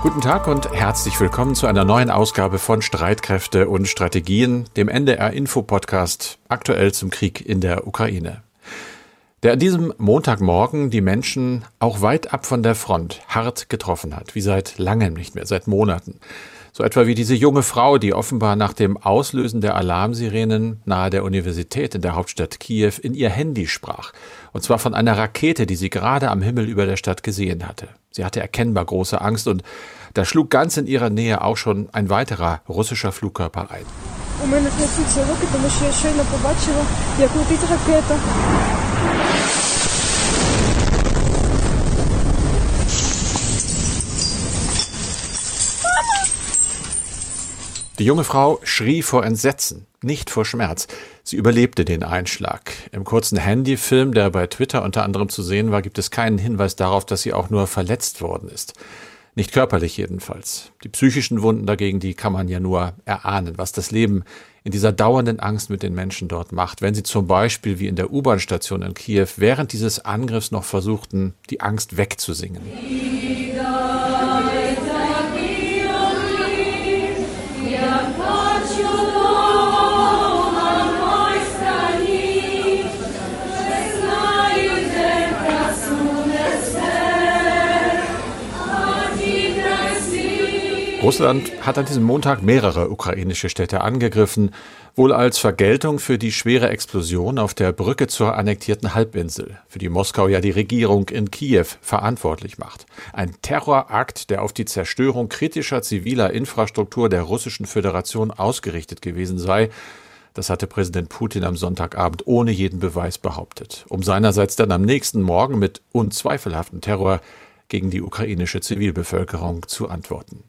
Guten Tag und herzlich willkommen zu einer neuen Ausgabe von Streitkräfte und Strategien, dem NDR Info Podcast, aktuell zum Krieg in der Ukraine. Der an diesem Montagmorgen die Menschen auch weit ab von der Front hart getroffen hat, wie seit langem nicht mehr, seit Monaten. So etwa wie diese junge Frau, die offenbar nach dem Auslösen der Alarmsirenen nahe der Universität in der Hauptstadt Kiew in ihr Handy sprach. Und zwar von einer Rakete, die sie gerade am Himmel über der Stadt gesehen hatte. Sie hatte erkennbar große Angst und da schlug ganz in ihrer Nähe auch schon ein weiterer russischer Flugkörper ein. Die junge Frau schrie vor Entsetzen nicht vor Schmerz. Sie überlebte den Einschlag. Im kurzen Handyfilm, der bei Twitter unter anderem zu sehen war, gibt es keinen Hinweis darauf, dass sie auch nur verletzt worden ist. Nicht körperlich jedenfalls. Die psychischen Wunden dagegen, die kann man ja nur erahnen, was das Leben in dieser dauernden Angst mit den Menschen dort macht, wenn sie zum Beispiel wie in der U-Bahn-Station in Kiew während dieses Angriffs noch versuchten, die Angst wegzusingen. Russland hat an diesem Montag mehrere ukrainische Städte angegriffen, wohl als Vergeltung für die schwere Explosion auf der Brücke zur annektierten Halbinsel, für die Moskau ja die Regierung in Kiew verantwortlich macht. Ein Terrorakt, der auf die Zerstörung kritischer ziviler Infrastruktur der Russischen Föderation ausgerichtet gewesen sei, das hatte Präsident Putin am Sonntagabend ohne jeden Beweis behauptet, um seinerseits dann am nächsten Morgen mit unzweifelhaftem Terror gegen die ukrainische Zivilbevölkerung zu antworten.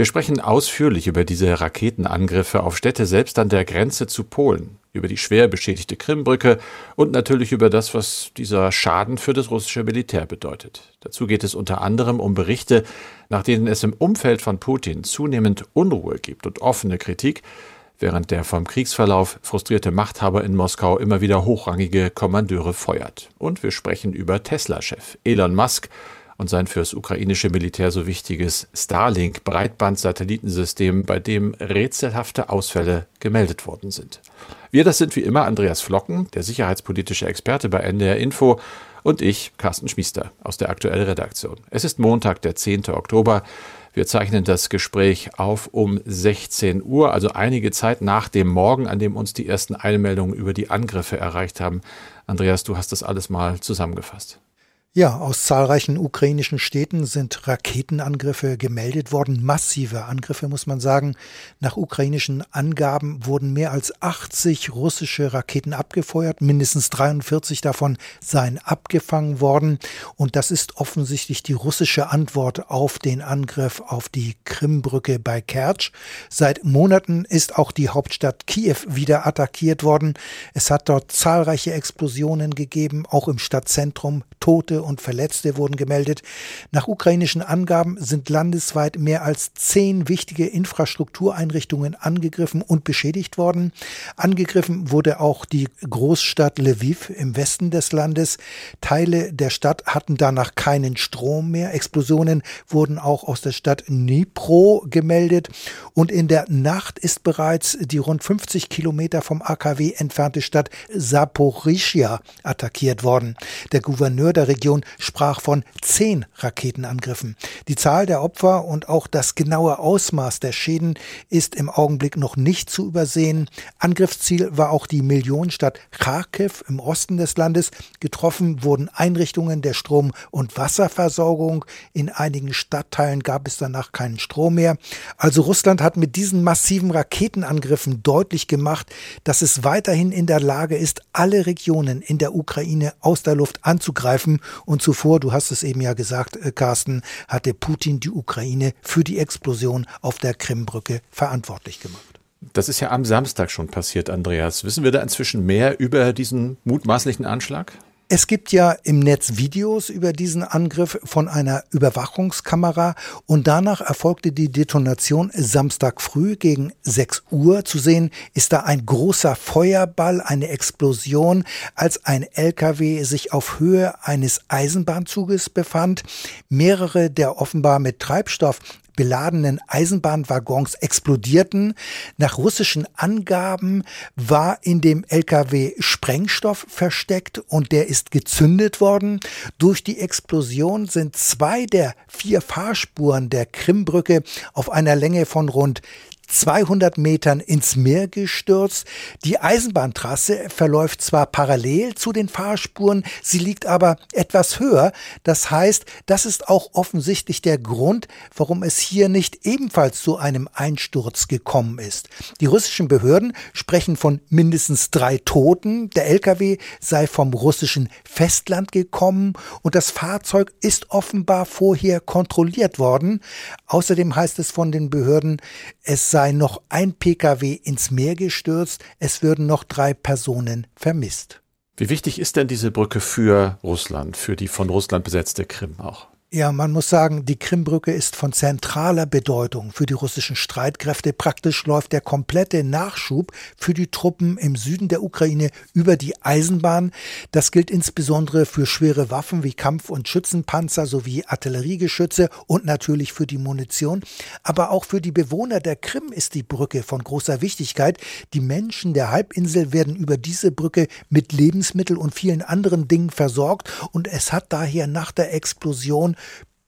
Wir sprechen ausführlich über diese Raketenangriffe auf Städte selbst an der Grenze zu Polen, über die schwer beschädigte Krimbrücke und natürlich über das, was dieser Schaden für das russische Militär bedeutet. Dazu geht es unter anderem um Berichte, nach denen es im Umfeld von Putin zunehmend Unruhe gibt und offene Kritik, während der vom Kriegsverlauf frustrierte Machthaber in Moskau immer wieder hochrangige Kommandeure feuert. Und wir sprechen über Tesla-Chef Elon Musk und sein fürs ukrainische Militär so wichtiges Starlink-Breitband-Satellitensystem, bei dem rätselhafte Ausfälle gemeldet worden sind. Wir, das sind wie immer Andreas Flocken, der sicherheitspolitische Experte bei NDR Info, und ich, Carsten Schmiester, aus der aktuellen Redaktion. Es ist Montag, der 10. Oktober. Wir zeichnen das Gespräch auf um 16 Uhr, also einige Zeit nach dem Morgen, an dem uns die ersten Eilmeldungen über die Angriffe erreicht haben. Andreas, du hast das alles mal zusammengefasst. Ja, aus zahlreichen ukrainischen Städten sind Raketenangriffe gemeldet worden, massive Angriffe muss man sagen. Nach ukrainischen Angaben wurden mehr als 80 russische Raketen abgefeuert, mindestens 43 davon seien abgefangen worden und das ist offensichtlich die russische Antwort auf den Angriff auf die Krimbrücke bei Kertsch. Seit Monaten ist auch die Hauptstadt Kiew wieder attackiert worden. Es hat dort zahlreiche Explosionen gegeben, auch im Stadtzentrum, Tote und Verletzte wurden gemeldet. Nach ukrainischen Angaben sind landesweit mehr als zehn wichtige Infrastruktureinrichtungen angegriffen und beschädigt worden. Angegriffen wurde auch die Großstadt Lviv im Westen des Landes. Teile der Stadt hatten danach keinen Strom mehr. Explosionen wurden auch aus der Stadt Dnipro gemeldet. Und in der Nacht ist bereits die rund 50 Kilometer vom AKW entfernte Stadt Saporischia attackiert worden. Der Gouverneur der Region Region sprach von zehn Raketenangriffen. Die Zahl der Opfer und auch das genaue Ausmaß der Schäden ist im Augenblick noch nicht zu übersehen. Angriffsziel war auch die Millionenstadt Kharkiv im Osten des Landes. Getroffen wurden Einrichtungen der Strom- und Wasserversorgung. In einigen Stadtteilen gab es danach keinen Strom mehr. Also Russland hat mit diesen massiven Raketenangriffen deutlich gemacht, dass es weiterhin in der Lage ist, alle Regionen in der Ukraine aus der Luft anzugreifen und zuvor, du hast es eben ja gesagt, äh, Carsten, hatte Putin die Ukraine für die Explosion auf der Krimbrücke verantwortlich gemacht. Das ist ja am Samstag schon passiert, Andreas. Wissen wir da inzwischen mehr über diesen mutmaßlichen Anschlag? Es gibt ja im Netz Videos über diesen Angriff von einer Überwachungskamera und danach erfolgte die Detonation Samstag früh gegen 6 Uhr. Zu sehen ist da ein großer Feuerball, eine Explosion, als ein LKW sich auf Höhe eines Eisenbahnzuges befand. Mehrere der offenbar mit Treibstoff beladenen Eisenbahnwaggons explodierten. Nach russischen Angaben war in dem LKW Sprengstoff versteckt und der ist gezündet worden. Durch die Explosion sind zwei der vier Fahrspuren der Krimbrücke auf einer Länge von rund 200 Metern ins Meer gestürzt. Die Eisenbahntrasse verläuft zwar parallel zu den Fahrspuren, sie liegt aber etwas höher. Das heißt, das ist auch offensichtlich der Grund, warum es hier nicht ebenfalls zu einem Einsturz gekommen ist. Die russischen Behörden sprechen von mindestens drei Toten. Der LKW sei vom russischen Festland gekommen und das Fahrzeug ist offenbar vorher kontrolliert worden. Außerdem heißt es von den Behörden, es sei sei noch ein Pkw ins Meer gestürzt, es würden noch drei Personen vermisst. Wie wichtig ist denn diese Brücke für Russland, für die von Russland besetzte Krim auch? Ja, man muss sagen, die Krimbrücke ist von zentraler Bedeutung für die russischen Streitkräfte. Praktisch läuft der komplette Nachschub für die Truppen im Süden der Ukraine über die Eisenbahn. Das gilt insbesondere für schwere Waffen wie Kampf- und Schützenpanzer sowie Artilleriegeschütze und natürlich für die Munition. Aber auch für die Bewohner der Krim ist die Brücke von großer Wichtigkeit. Die Menschen der Halbinsel werden über diese Brücke mit Lebensmitteln und vielen anderen Dingen versorgt und es hat daher nach der Explosion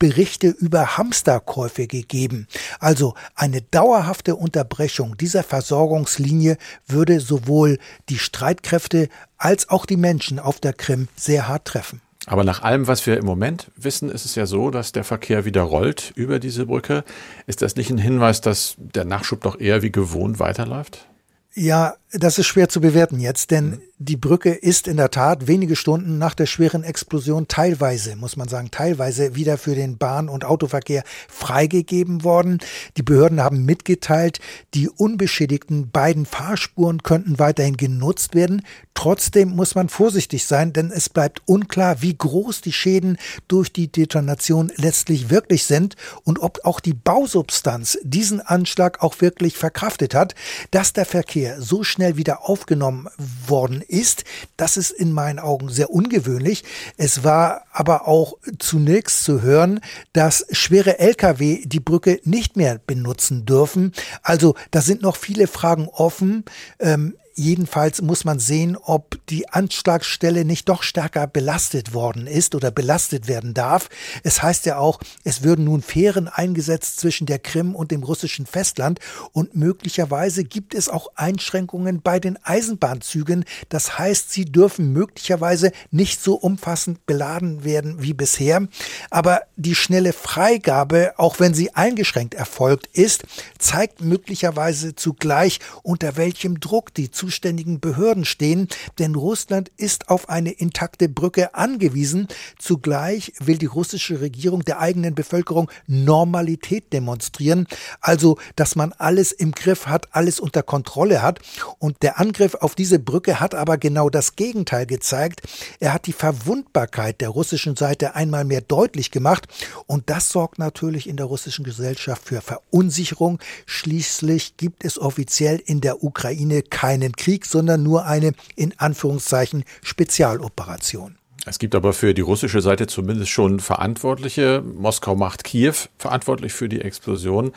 Berichte über Hamsterkäufe gegeben. Also eine dauerhafte Unterbrechung dieser Versorgungslinie würde sowohl die Streitkräfte als auch die Menschen auf der Krim sehr hart treffen. Aber nach allem, was wir im Moment wissen, ist es ja so, dass der Verkehr wieder rollt über diese Brücke. Ist das nicht ein Hinweis, dass der Nachschub doch eher wie gewohnt weiterläuft? Ja, das ist schwer zu bewerten jetzt, denn mhm. die Brücke ist in der Tat wenige Stunden nach der schweren Explosion teilweise, muss man sagen, teilweise wieder für den Bahn- und Autoverkehr freigegeben worden. Die Behörden haben mitgeteilt, die unbeschädigten beiden Fahrspuren könnten weiterhin genutzt werden. Trotzdem muss man vorsichtig sein, denn es bleibt unklar, wie groß die Schäden durch die Detonation letztlich wirklich sind und ob auch die Bausubstanz diesen Anschlag auch wirklich verkraftet hat, dass der Verkehr Verkehr so schnell wieder aufgenommen worden ist, das ist in meinen Augen sehr ungewöhnlich. Es war aber auch zunächst zu hören, dass schwere Lkw die Brücke nicht mehr benutzen dürfen. Also da sind noch viele Fragen offen. Ähm, Jedenfalls muss man sehen, ob die Anschlagsstelle nicht doch stärker belastet worden ist oder belastet werden darf. Es heißt ja auch, es würden nun Fähren eingesetzt zwischen der Krim und dem russischen Festland und möglicherweise gibt es auch Einschränkungen bei den Eisenbahnzügen. Das heißt, sie dürfen möglicherweise nicht so umfassend beladen werden wie bisher. Aber die schnelle Freigabe, auch wenn sie eingeschränkt erfolgt ist, zeigt möglicherweise zugleich, unter welchem Druck die zuständigen Behörden stehen, denn Russland ist auf eine intakte Brücke angewiesen. Zugleich will die russische Regierung der eigenen Bevölkerung Normalität demonstrieren, also dass man alles im Griff hat, alles unter Kontrolle hat. Und der Angriff auf diese Brücke hat aber genau das Gegenteil gezeigt. Er hat die Verwundbarkeit der russischen Seite einmal mehr deutlich gemacht und das sorgt natürlich in der russischen Gesellschaft für Verunsicherung. Schließlich gibt es offiziell in der Ukraine keinen keinen Krieg, sondern nur eine in Anführungszeichen Spezialoperation. Es gibt aber für die russische Seite zumindest schon Verantwortliche. Moskau macht Kiew verantwortlich für die Explosion.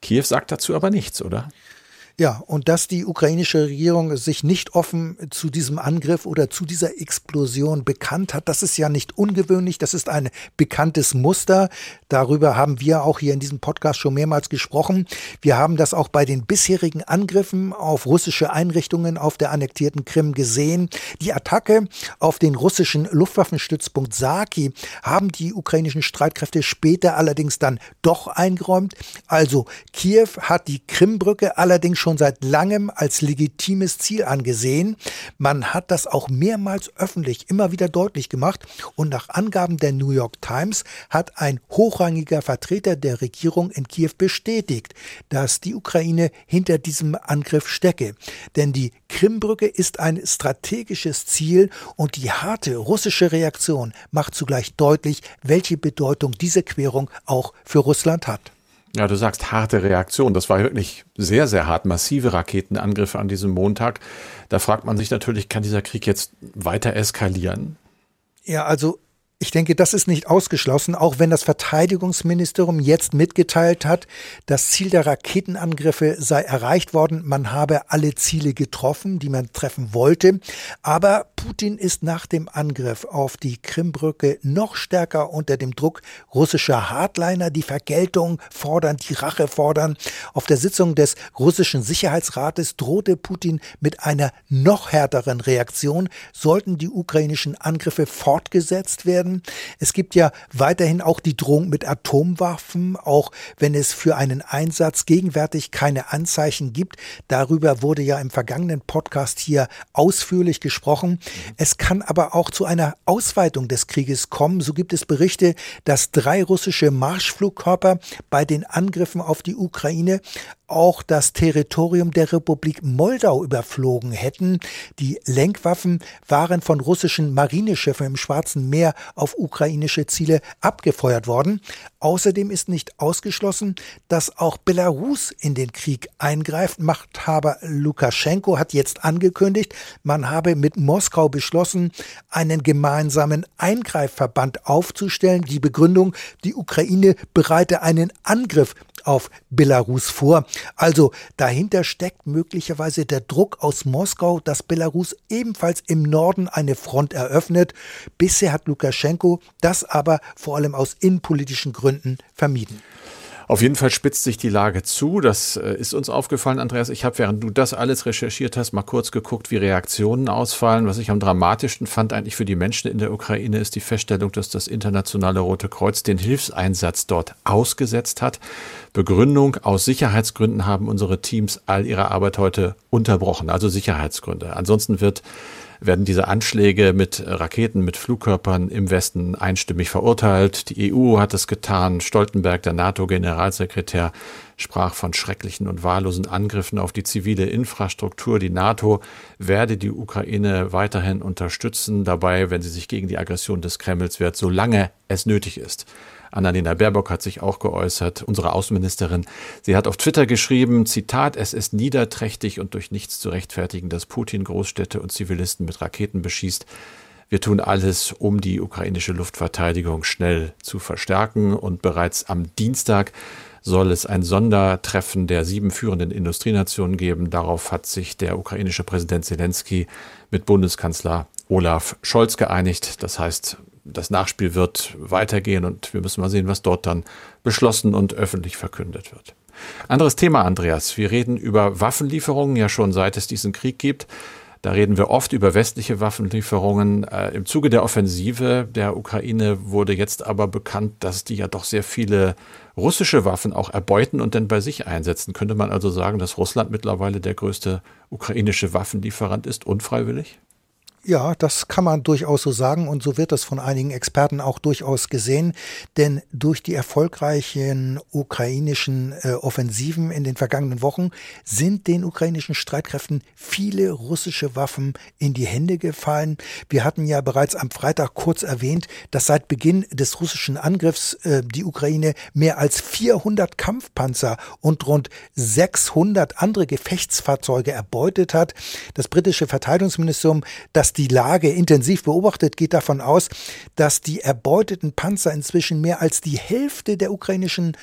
Kiew sagt dazu aber nichts, oder? Ja, und dass die ukrainische Regierung sich nicht offen zu diesem Angriff oder zu dieser Explosion bekannt hat, das ist ja nicht ungewöhnlich, das ist ein bekanntes Muster. Darüber haben wir auch hier in diesem Podcast schon mehrmals gesprochen. Wir haben das auch bei den bisherigen Angriffen auf russische Einrichtungen auf der annektierten Krim gesehen. Die Attacke auf den russischen Luftwaffenstützpunkt Saki haben die ukrainischen Streitkräfte später allerdings dann doch eingeräumt. Also Kiew hat die Krimbrücke allerdings schon seit langem als legitimes Ziel angesehen. Man hat das auch mehrmals öffentlich immer wieder deutlich gemacht und nach Angaben der New York Times hat ein hochrangiger Vertreter der Regierung in Kiew bestätigt, dass die Ukraine hinter diesem Angriff stecke. Denn die Krimbrücke ist ein strategisches Ziel und die harte russische Reaktion macht zugleich deutlich, welche Bedeutung diese Querung auch für Russland hat. Ja, du sagst harte Reaktion. Das war wirklich sehr, sehr hart. Massive Raketenangriffe an diesem Montag. Da fragt man sich natürlich, kann dieser Krieg jetzt weiter eskalieren? Ja, also ich denke, das ist nicht ausgeschlossen, auch wenn das Verteidigungsministerium jetzt mitgeteilt hat, das Ziel der Raketenangriffe sei erreicht worden. Man habe alle Ziele getroffen, die man treffen wollte. Aber Putin ist nach dem Angriff auf die Krimbrücke noch stärker unter dem Druck russischer Hardliner, die Vergeltung fordern, die Rache fordern. Auf der Sitzung des russischen Sicherheitsrates drohte Putin mit einer noch härteren Reaktion, sollten die ukrainischen Angriffe fortgesetzt werden. Es gibt ja weiterhin auch die Drohung mit Atomwaffen, auch wenn es für einen Einsatz gegenwärtig keine Anzeichen gibt. Darüber wurde ja im vergangenen Podcast hier ausführlich gesprochen. Es kann aber auch zu einer Ausweitung des Krieges kommen. So gibt es Berichte, dass drei russische Marschflugkörper bei den Angriffen auf die Ukraine auch das Territorium der Republik Moldau überflogen hätten. Die Lenkwaffen waren von russischen Marineschiffen im Schwarzen Meer auf ukrainische Ziele abgefeuert worden. Außerdem ist nicht ausgeschlossen, dass auch Belarus in den Krieg eingreift. Machthaber Lukaschenko hat jetzt angekündigt, man habe mit Moskau beschlossen, einen gemeinsamen Eingreifverband aufzustellen. Die Begründung, die Ukraine bereite einen Angriff auf Belarus vor. Also dahinter steckt möglicherweise der Druck aus Moskau, dass Belarus ebenfalls im Norden eine Front eröffnet. Bisher hat Lukaschenko das aber vor allem aus innenpolitischen Gründen vermieden. Auf jeden Fall spitzt sich die Lage zu. Das äh, ist uns aufgefallen, Andreas. Ich habe, während du das alles recherchiert hast, mal kurz geguckt, wie Reaktionen ausfallen. Was ich am dramatischsten fand eigentlich für die Menschen in der Ukraine ist die Feststellung, dass das internationale Rote Kreuz den Hilfseinsatz dort ausgesetzt hat. Begründung aus Sicherheitsgründen haben unsere Teams all ihre Arbeit heute unterbrochen, also Sicherheitsgründe. Ansonsten wird werden diese Anschläge mit Raketen, mit Flugkörpern im Westen einstimmig verurteilt. Die EU hat es getan. Stoltenberg, der NATO-Generalsekretär, sprach von schrecklichen und wahllosen Angriffen auf die zivile Infrastruktur. Die NATO werde die Ukraine weiterhin unterstützen, dabei, wenn sie sich gegen die Aggression des Kremls wehrt, solange es nötig ist. Annalena Baerbock hat sich auch geäußert, unsere Außenministerin. Sie hat auf Twitter geschrieben, Zitat, es ist niederträchtig und durch nichts zu rechtfertigen, dass Putin Großstädte und Zivilisten mit Raketen beschießt. Wir tun alles, um die ukrainische Luftverteidigung schnell zu verstärken. Und bereits am Dienstag soll es ein Sondertreffen der sieben führenden Industrienationen geben. Darauf hat sich der ukrainische Präsident Zelensky mit Bundeskanzler Olaf Scholz geeinigt. Das heißt, das Nachspiel wird weitergehen und wir müssen mal sehen, was dort dann beschlossen und öffentlich verkündet wird. Anderes Thema, Andreas. Wir reden über Waffenlieferungen ja schon seit es diesen Krieg gibt. Da reden wir oft über westliche Waffenlieferungen. Äh, Im Zuge der Offensive der Ukraine wurde jetzt aber bekannt, dass die ja doch sehr viele russische Waffen auch erbeuten und dann bei sich einsetzen. Könnte man also sagen, dass Russland mittlerweile der größte ukrainische Waffenlieferant ist, unfreiwillig? Ja, das kann man durchaus so sagen und so wird das von einigen Experten auch durchaus gesehen, denn durch die erfolgreichen ukrainischen äh, Offensiven in den vergangenen Wochen sind den ukrainischen Streitkräften viele russische Waffen in die Hände gefallen. Wir hatten ja bereits am Freitag kurz erwähnt, dass seit Beginn des russischen Angriffs äh, die Ukraine mehr als 400 Kampfpanzer und rund 600 andere Gefechtsfahrzeuge erbeutet hat. Das britische Verteidigungsministerium, das die Lage intensiv beobachtet, geht davon aus, dass die erbeuteten Panzer inzwischen mehr als die Hälfte der ukrainischen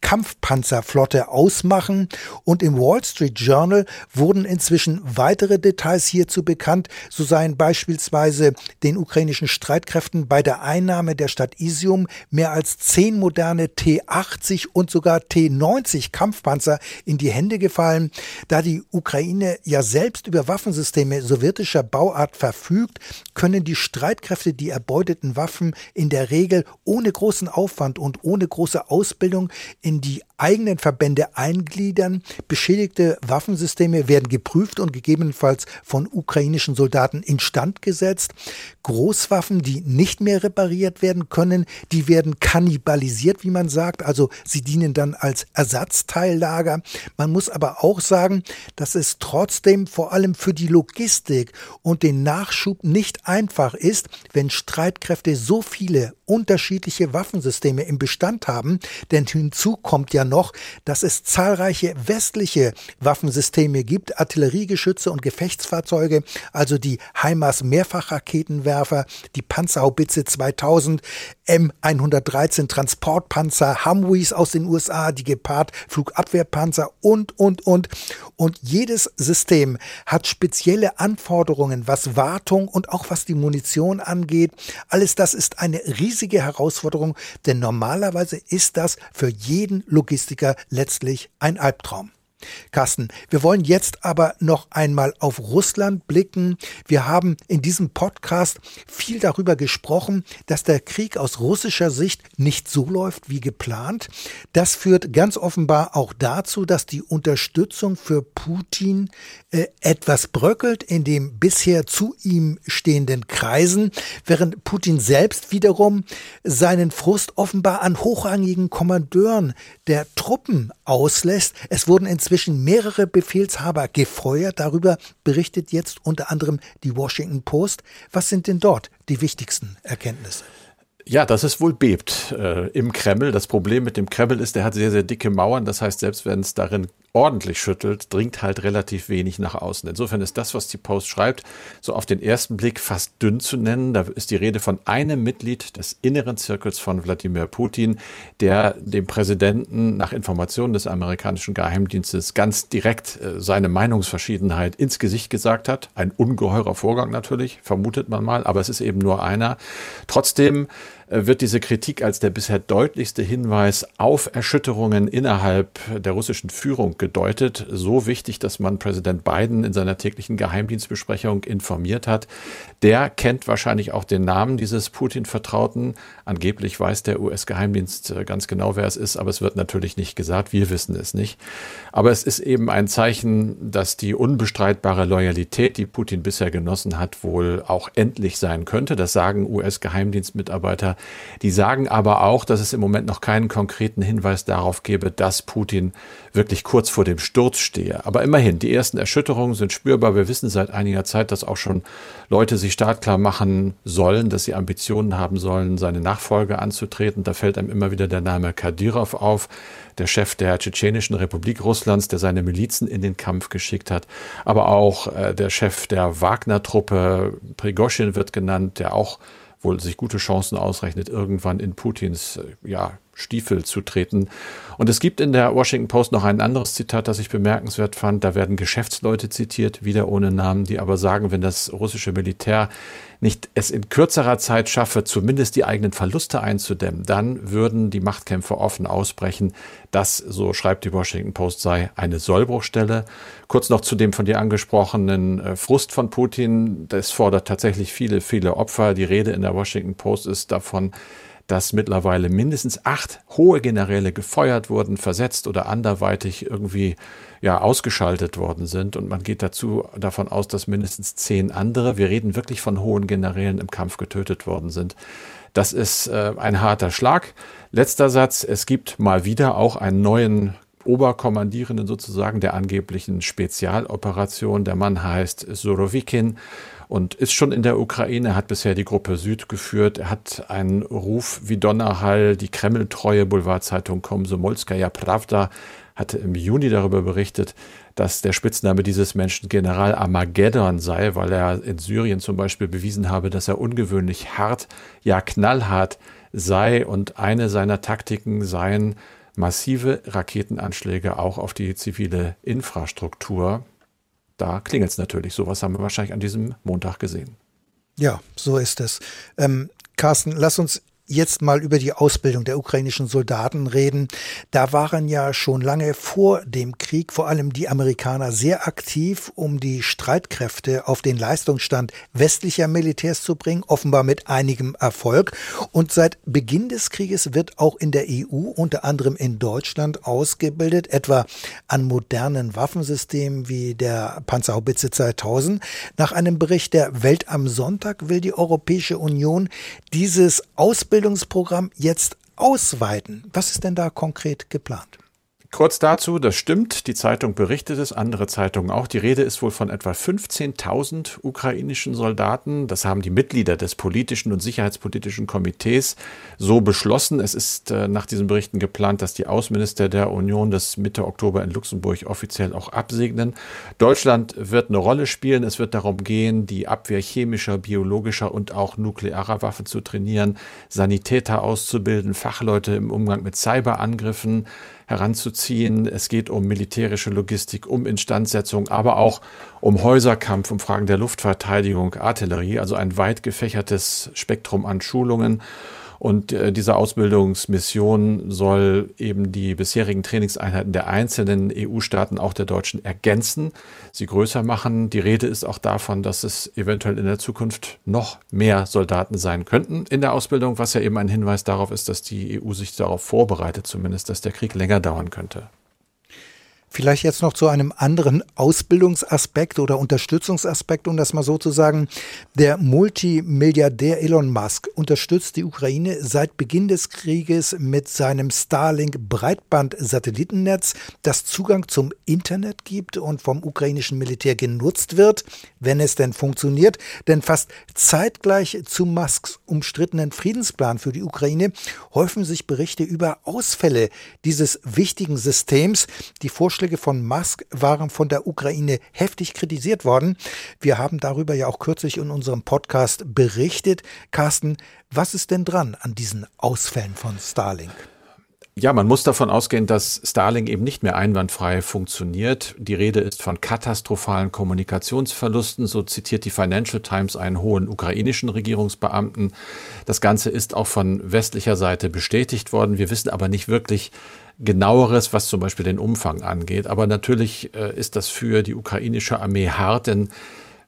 Kampfpanzerflotte ausmachen. Und im Wall Street Journal wurden inzwischen weitere Details hierzu bekannt. So seien beispielsweise den ukrainischen Streitkräften bei der Einnahme der Stadt Isium mehr als zehn moderne T-80 und sogar T-90 Kampfpanzer in die Hände gefallen. Da die Ukraine ja selbst über Waffensysteme sowjetischer Bauart verfügt, verfügt, können die Streitkräfte die erbeuteten Waffen in der Regel ohne großen Aufwand und ohne große Ausbildung in die eigenen Verbände eingliedern. Beschädigte Waffensysteme werden geprüft und gegebenenfalls von ukrainischen Soldaten instand gesetzt. Großwaffen, die nicht mehr repariert werden können, die werden kannibalisiert, wie man sagt. Also sie dienen dann als Ersatzteillager. Man muss aber auch sagen, dass es trotzdem vor allem für die Logistik und den Nachschub nicht einfach ist, wenn Streitkräfte so viele unterschiedliche Waffensysteme im Bestand haben. Denn hinzu kommt ja noch, dass es zahlreiche westliche Waffensysteme gibt, Artilleriegeschütze und Gefechtsfahrzeuge, also die HIMARS Mehrfachraketenwerfer, die Panzerhaubitze 2000, M113 Transportpanzer, Humvees aus den USA, die Gepard Flugabwehrpanzer und, und, und. Und jedes System hat spezielle Anforderungen, was Wartung und auch was die Munition angeht. Alles das ist eine riesige Herausforderung, denn normalerweise ist das für jeden Logistiker letztlich ein Albtraum. Carsten, wir wollen jetzt aber noch einmal auf Russland blicken. Wir haben in diesem Podcast viel darüber gesprochen, dass der Krieg aus russischer Sicht nicht so läuft wie geplant. Das führt ganz offenbar auch dazu, dass die Unterstützung für Putin äh, etwas bröckelt in den bisher zu ihm stehenden Kreisen, während Putin selbst wiederum seinen Frust offenbar an hochrangigen Kommandeuren der Truppen auslässt. Es wurden inzwischen inzwischen mehrere Befehlshaber gefeuert. Darüber berichtet jetzt unter anderem die Washington Post. Was sind denn dort die wichtigsten Erkenntnisse? Ja, dass es wohl bebt äh, im Kreml. Das Problem mit dem Kreml ist, der hat sehr, sehr dicke Mauern. Das heißt, selbst wenn es darin ordentlich schüttelt, dringt halt relativ wenig nach außen. Insofern ist das, was die Post schreibt, so auf den ersten Blick fast dünn zu nennen. Da ist die Rede von einem Mitglied des inneren Zirkels von Wladimir Putin, der dem Präsidenten nach Informationen des amerikanischen Geheimdienstes ganz direkt äh, seine Meinungsverschiedenheit ins Gesicht gesagt hat. Ein ungeheurer Vorgang natürlich, vermutet man mal, aber es ist eben nur einer. Trotzdem wird diese Kritik als der bisher deutlichste Hinweis auf Erschütterungen innerhalb der russischen Führung gedeutet. So wichtig, dass man Präsident Biden in seiner täglichen Geheimdienstbesprechung informiert hat. Der kennt wahrscheinlich auch den Namen dieses Putin-Vertrauten. Angeblich weiß der US-Geheimdienst äh, ganz genau, wer es ist, aber es wird natürlich nicht gesagt. Wir wissen es nicht. Aber es ist eben ein Zeichen, dass die unbestreitbare Loyalität, die Putin bisher genossen hat, wohl auch endlich sein könnte. Das sagen US-Geheimdienstmitarbeiter die sagen aber auch, dass es im Moment noch keinen konkreten Hinweis darauf gebe, dass Putin wirklich kurz vor dem Sturz stehe. Aber immerhin, die ersten Erschütterungen sind spürbar. Wir wissen seit einiger Zeit, dass auch schon Leute sich startklar machen sollen, dass sie Ambitionen haben sollen, seine Nachfolge anzutreten. Da fällt einem immer wieder der Name Kadyrov auf, der Chef der Tschetschenischen Republik Russlands, der seine Milizen in den Kampf geschickt hat. Aber auch äh, der Chef der Wagner-Truppe, Prigoschin wird genannt, der auch wohl sich gute Chancen ausrechnet, irgendwann in Putins äh, ja, Stiefel zu treten. Und es gibt in der Washington Post noch ein anderes Zitat, das ich bemerkenswert fand. Da werden Geschäftsleute zitiert, wieder ohne Namen, die aber sagen, wenn das russische Militär nicht es in kürzerer Zeit schaffe, zumindest die eigenen Verluste einzudämmen, dann würden die Machtkämpfe offen ausbrechen. Das, so schreibt die Washington Post, sei eine Sollbruchstelle. Kurz noch zu dem von dir angesprochenen äh, Frust von Putin. Das fordert tatsächlich viele, viele Opfer. Die Rede in der Washington Post ist davon, dass mittlerweile mindestens acht hohe Generäle gefeuert wurden, versetzt oder anderweitig irgendwie ja ausgeschaltet worden sind. Und man geht dazu davon aus, dass mindestens zehn andere, wir reden wirklich von hohen Generälen im Kampf getötet worden sind. Das ist äh, ein harter Schlag. Letzter Satz. Es gibt mal wieder auch einen neuen Oberkommandierenden sozusagen der angeblichen Spezialoperation. Der Mann heißt Sorowikin und ist schon in der Ukraine, hat bisher die Gruppe Süd geführt. Er hat einen Ruf wie Donnerhall. Die Kreml-treue Boulevardzeitung Komsomolskaja Pravda hatte im Juni darüber berichtet, dass der Spitzname dieses Menschen General Armageddon sei, weil er in Syrien zum Beispiel bewiesen habe, dass er ungewöhnlich hart, ja knallhart sei und eine seiner Taktiken seien massive Raketenanschläge auch auf die zivile Infrastruktur da klingelt es natürlich. Sowas haben wir wahrscheinlich an diesem Montag gesehen. Ja, so ist es. Ähm, Carsten, lass uns jetzt mal über die Ausbildung der ukrainischen Soldaten reden. Da waren ja schon lange vor dem Krieg vor allem die Amerikaner sehr aktiv, um die Streitkräfte auf den Leistungsstand westlicher Militärs zu bringen, offenbar mit einigem Erfolg. Und seit Beginn des Krieges wird auch in der EU, unter anderem in Deutschland, ausgebildet, etwa an modernen Waffensystemen wie der Panzerhaubitze 2000. Nach einem Bericht der Welt am Sonntag will die Europäische Union dieses Ausbildungsprogramm jetzt ausweiten. Was ist denn da konkret geplant? Kurz dazu, das stimmt, die Zeitung berichtet es, andere Zeitungen auch. Die Rede ist wohl von etwa 15.000 ukrainischen Soldaten. Das haben die Mitglieder des politischen und sicherheitspolitischen Komitees so beschlossen. Es ist äh, nach diesen Berichten geplant, dass die Außenminister der Union das Mitte Oktober in Luxemburg offiziell auch absegnen. Deutschland wird eine Rolle spielen. Es wird darum gehen, die Abwehr chemischer, biologischer und auch nuklearer Waffen zu trainieren, Sanitäter auszubilden, Fachleute im Umgang mit Cyberangriffen heranzuziehen. Es geht um militärische Logistik, um Instandsetzung, aber auch um Häuserkampf, um Fragen der Luftverteidigung, Artillerie, also ein weit gefächertes Spektrum an Schulungen. Und äh, diese Ausbildungsmission soll eben die bisherigen Trainingseinheiten der einzelnen EU-Staaten, auch der Deutschen, ergänzen, sie größer machen. Die Rede ist auch davon, dass es eventuell in der Zukunft noch mehr Soldaten sein könnten in der Ausbildung, was ja eben ein Hinweis darauf ist, dass die EU sich darauf vorbereitet, zumindest, dass der Krieg länger dauern könnte. Vielleicht jetzt noch zu einem anderen Ausbildungsaspekt oder Unterstützungsaspekt, um das mal so zu sagen. Der Multimilliardär Elon Musk unterstützt die Ukraine seit Beginn des Krieges mit seinem Starlink-Breitband-Satellitennetz, das Zugang zum Internet gibt und vom ukrainischen Militär genutzt wird, wenn es denn funktioniert. Denn fast zeitgleich zu Musks umstrittenen Friedensplan für die Ukraine häufen sich Berichte über Ausfälle dieses wichtigen Systems. Die Vorstellung Vorschläge von Musk waren von der Ukraine heftig kritisiert worden. Wir haben darüber ja auch kürzlich in unserem Podcast berichtet. Carsten, was ist denn dran an diesen Ausfällen von Starlink? Ja, man muss davon ausgehen, dass Starlink eben nicht mehr einwandfrei funktioniert. Die Rede ist von katastrophalen Kommunikationsverlusten. So zitiert die Financial Times einen hohen ukrainischen Regierungsbeamten. Das Ganze ist auch von westlicher Seite bestätigt worden. Wir wissen aber nicht wirklich, genaueres, was zum Beispiel den Umfang angeht. Aber natürlich äh, ist das für die ukrainische Armee hart, denn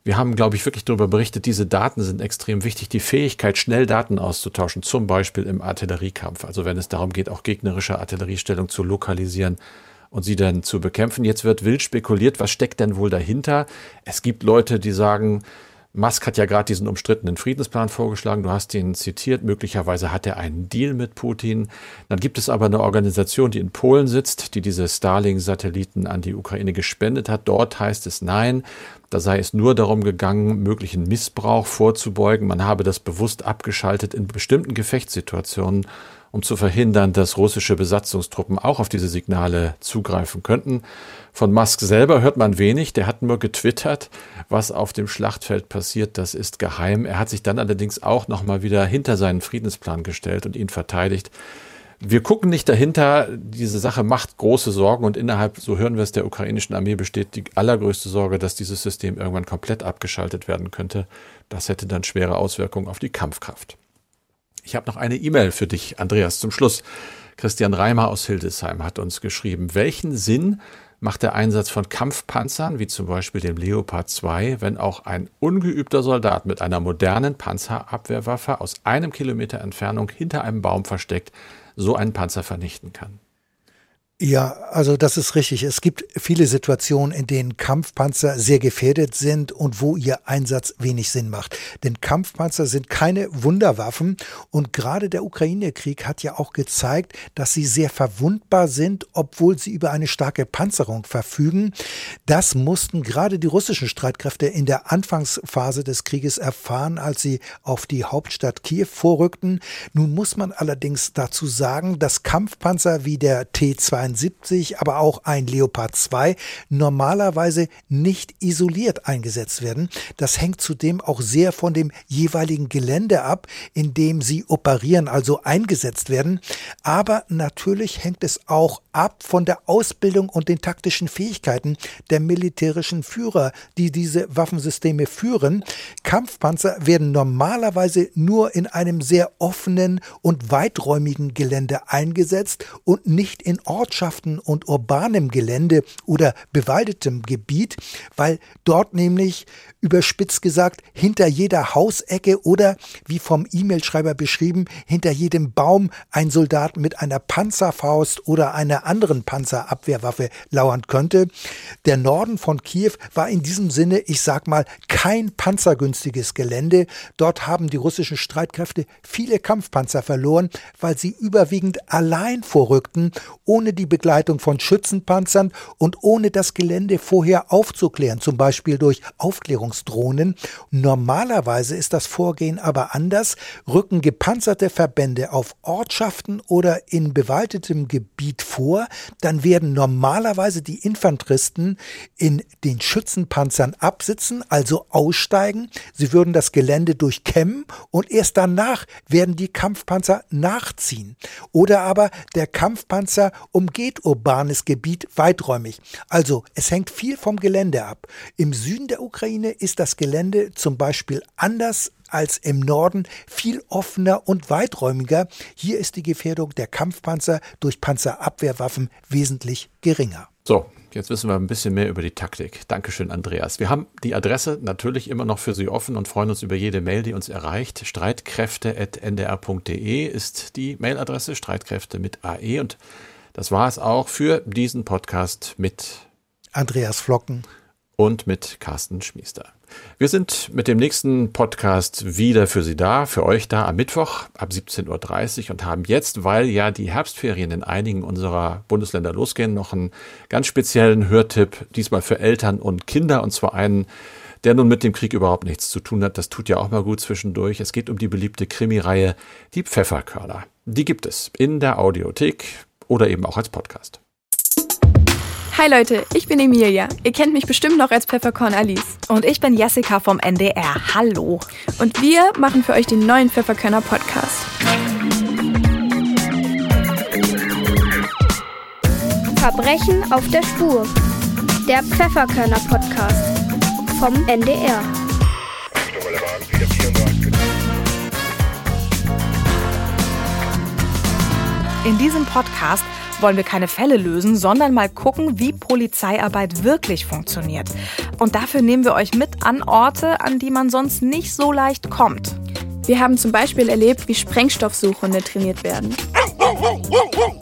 wir haben, glaube ich, wirklich darüber berichtet, diese Daten sind extrem wichtig. Die Fähigkeit, schnell Daten auszutauschen, zum Beispiel im Artilleriekampf. Also wenn es darum geht, auch gegnerische Artilleriestellung zu lokalisieren und sie dann zu bekämpfen. Jetzt wird wild spekuliert, was steckt denn wohl dahinter? Es gibt Leute, die sagen, Musk hat ja gerade diesen umstrittenen Friedensplan vorgeschlagen. Du hast ihn zitiert. Möglicherweise hat er einen Deal mit Putin. Dann gibt es aber eine Organisation, die in Polen sitzt, die diese Starlink-Satelliten an die Ukraine gespendet hat. Dort heißt es nein. Da sei es nur darum gegangen, möglichen Missbrauch vorzubeugen. Man habe das bewusst abgeschaltet in bestimmten Gefechtssituationen um zu verhindern, dass russische Besatzungstruppen auch auf diese Signale zugreifen könnten. Von Musk selber hört man wenig, der hat nur getwittert, was auf dem Schlachtfeld passiert, das ist geheim. Er hat sich dann allerdings auch nochmal wieder hinter seinen Friedensplan gestellt und ihn verteidigt. Wir gucken nicht dahinter, diese Sache macht große Sorgen und innerhalb, so hören wir es, der ukrainischen Armee besteht die allergrößte Sorge, dass dieses System irgendwann komplett abgeschaltet werden könnte. Das hätte dann schwere Auswirkungen auf die Kampfkraft. Ich habe noch eine E-Mail für dich, Andreas, zum Schluss. Christian Reimer aus Hildesheim hat uns geschrieben, welchen Sinn macht der Einsatz von Kampfpanzern, wie zum Beispiel dem Leopard 2, wenn auch ein ungeübter Soldat mit einer modernen Panzerabwehrwaffe aus einem Kilometer Entfernung hinter einem Baum versteckt so einen Panzer vernichten kann? Ja, also das ist richtig. Es gibt viele Situationen, in denen Kampfpanzer sehr gefährdet sind und wo ihr Einsatz wenig Sinn macht. Denn Kampfpanzer sind keine Wunderwaffen und gerade der Ukraine-Krieg hat ja auch gezeigt, dass sie sehr verwundbar sind, obwohl sie über eine starke Panzerung verfügen. Das mussten gerade die russischen Streitkräfte in der Anfangsphase des Krieges erfahren, als sie auf die Hauptstadt Kiew vorrückten. Nun muss man allerdings dazu sagen, dass Kampfpanzer wie der T-72 72, aber auch ein Leopard 2 normalerweise nicht isoliert eingesetzt werden. Das hängt zudem auch sehr von dem jeweiligen Gelände ab, in dem sie operieren, also eingesetzt werden. Aber natürlich hängt es auch ab von der Ausbildung und den taktischen Fähigkeiten der militärischen Führer, die diese Waffensysteme führen. Kampfpanzer werden normalerweise nur in einem sehr offenen und weiträumigen Gelände eingesetzt und nicht in Ortschaften und urbanem Gelände oder bewaldetem Gebiet, weil dort nämlich überspitzt gesagt hinter jeder Hausecke oder wie vom E-Mail-Schreiber beschrieben, hinter jedem Baum ein Soldat mit einer Panzerfaust oder einer anderen Panzerabwehrwaffe lauern könnte. Der Norden von Kiew war in diesem Sinne, ich sag mal, kein panzergünstiges Gelände. Dort haben die russischen Streitkräfte viele Kampfpanzer verloren, weil sie überwiegend allein vorrückten, ohne die Begleitung von Schützenpanzern und ohne das Gelände vorher aufzuklären, zum Beispiel durch Aufklärungsdrohnen. Normalerweise ist das Vorgehen aber anders. Rücken gepanzerte Verbände auf Ortschaften oder in bewaldetem Gebiet vor, dann werden normalerweise die Infanteristen in den Schützenpanzern absitzen, also aussteigen. Sie würden das Gelände durchkämmen und erst danach werden die Kampfpanzer nachziehen. Oder aber der Kampfpanzer umgeht urbanes Gebiet weiträumig. Also es hängt viel vom Gelände ab. Im Süden der Ukraine ist das Gelände zum Beispiel anders als im Norden viel offener und weiträumiger. Hier ist die Gefährdung der Kampfpanzer durch Panzerabwehrwaffen wesentlich geringer. So, Jetzt wissen wir ein bisschen mehr über die Taktik. Dankeschön, Andreas. Wir haben die Adresse natürlich immer noch für Sie offen und freuen uns über jede Mail, die uns erreicht. Streitkräfte.ndr.de ist die Mailadresse, Streitkräfte mit AE. Und das war es auch für diesen Podcast mit Andreas Flocken und mit Carsten Schmiester. Wir sind mit dem nächsten Podcast wieder für Sie da, für euch da am Mittwoch ab 17.30 Uhr und haben jetzt, weil ja die Herbstferien in einigen unserer Bundesländer losgehen, noch einen ganz speziellen Hörtipp, diesmal für Eltern und Kinder und zwar einen, der nun mit dem Krieg überhaupt nichts zu tun hat. Das tut ja auch mal gut zwischendurch. Es geht um die beliebte Krimireihe Die Pfefferkörner. Die gibt es in der Audiothek oder eben auch als Podcast. Hi Leute, ich bin Emilia. Ihr kennt mich bestimmt noch als Pfefferkorn Alice. Und ich bin Jessica vom NDR. Hallo. Und wir machen für euch den neuen Pfefferkörner Podcast. Verbrechen auf der Spur. Der Pfefferkörner Podcast vom NDR. In diesem Podcast wollen wir keine Fälle lösen, sondern mal gucken, wie Polizeiarbeit wirklich funktioniert. Und dafür nehmen wir euch mit an Orte, an die man sonst nicht so leicht kommt. Wir haben zum Beispiel erlebt, wie Sprengstoffsuchende trainiert werden.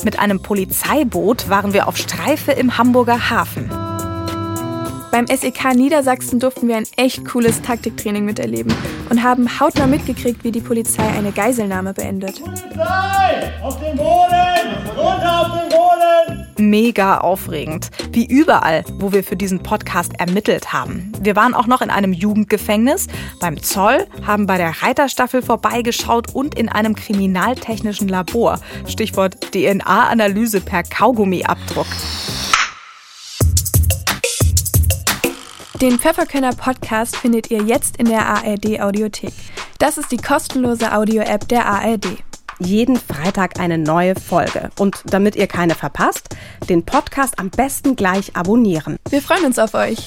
Mit einem Polizeiboot waren wir auf Streife im Hamburger Hafen. Beim SEK Niedersachsen durften wir ein echt cooles Taktiktraining miterleben und haben hautnah mitgekriegt, wie die Polizei eine Geiselnahme beendet. Polizei! Auf den Boden! Runter auf den Boden! Mega aufregend. Wie überall, wo wir für diesen Podcast ermittelt haben. Wir waren auch noch in einem Jugendgefängnis, beim Zoll, haben bei der Reiterstaffel vorbeigeschaut und in einem kriminaltechnischen Labor. Stichwort DNA-Analyse per Kaugummiabdruck. Den Pfefferkönner Podcast findet ihr jetzt in der ARD Audiothek. Das ist die kostenlose Audio-App der ARD. Jeden Freitag eine neue Folge. Und damit ihr keine verpasst, den Podcast am besten gleich abonnieren. Wir freuen uns auf euch.